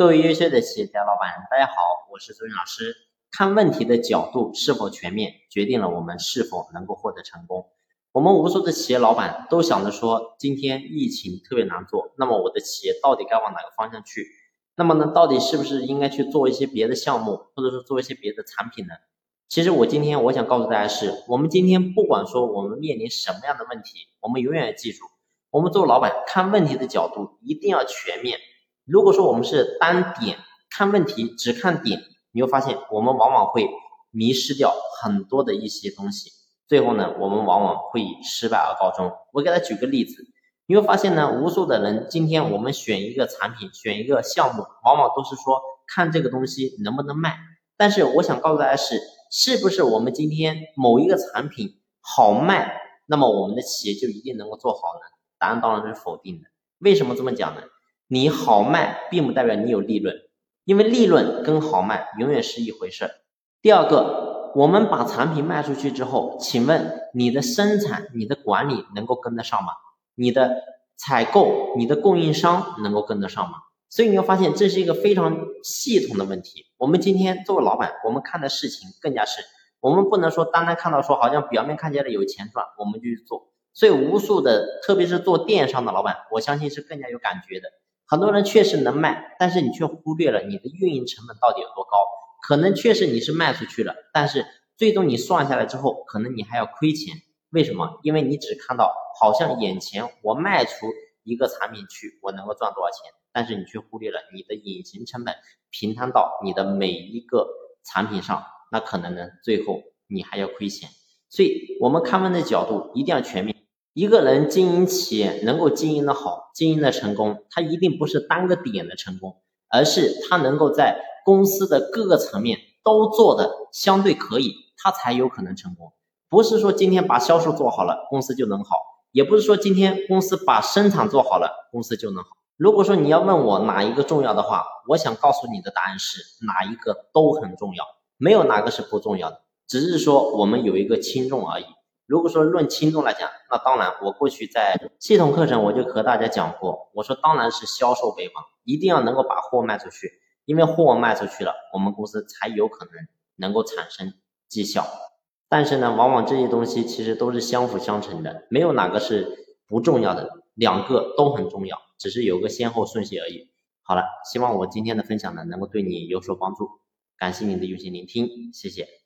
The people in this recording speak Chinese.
各位优秀的企业家老板，大家好，我是周云老师。看问题的角度是否全面，决定了我们是否能够获得成功。我们无数的企业老板都想着说，今天疫情特别难做，那么我的企业到底该往哪个方向去？那么呢，到底是不是应该去做一些别的项目，或者说做一些别的产品呢？其实我今天我想告诉大家是，我们今天不管说我们面临什么样的问题，我们永远要记住，我们做老板看问题的角度一定要全面。如果说我们是单点看问题，只看点，你会发现我们往往会迷失掉很多的一些东西，最后呢，我们往往会以失败而告终。我给他举个例子，你会发现呢，无数的人今天我们选一个产品，选一个项目，往往都是说看这个东西能不能卖。但是我想告诉大家是，是不是我们今天某一个产品好卖，那么我们的企业就一定能够做好呢？答案当然是否定的。为什么这么讲呢？你好卖，并不代表你有利润，因为利润跟好卖永远是一回事。第二个，我们把产品卖出去之后，请问你的生产、你的管理能够跟得上吗？你的采购、你的供应商能够跟得上吗？所以你会发现这是一个非常系统的问题。我们今天作为老板，我们看的事情更加是，我们不能说单单看到说好像表面看起来有钱赚，我们就去做。所以无数的，特别是做电商的老板，我相信是更加有感觉的。很多人确实能卖，但是你却忽略了你的运营成本到底有多高。可能确实你是卖出去了，但是最终你算下来之后，可能你还要亏钱。为什么？因为你只看到好像眼前我卖出一个产品去，我能够赚多少钱，但是你却忽略了你的隐形成本平摊到你的每一个产品上，那可能呢，最后你还要亏钱。所以，我们看问的角度一定要全面。一个人经营企业能够经营的好，经营的成功，他一定不是单个点的成功，而是他能够在公司的各个层面都做的相对可以，他才有可能成功。不是说今天把销售做好了，公司就能好；也不是说今天公司把生产做好了，公司就能好。如果说你要问我哪一个重要的话，我想告诉你的答案是哪一个都很重要，没有哪个是不重要的，只是说我们有一个轻重而已。如果说论轻重来讲，那当然，我过去在系统课程我就和大家讲过，我说当然是销售为王，一定要能够把货卖出去，因为货卖出去了，我们公司才有可能能够产生绩效。但是呢，往往这些东西其实都是相辅相成的，没有哪个是不重要的，两个都很重要，只是有个先后顺序而已。好了，希望我今天的分享呢能够对你有所帮助，感谢您的用心聆听，谢谢。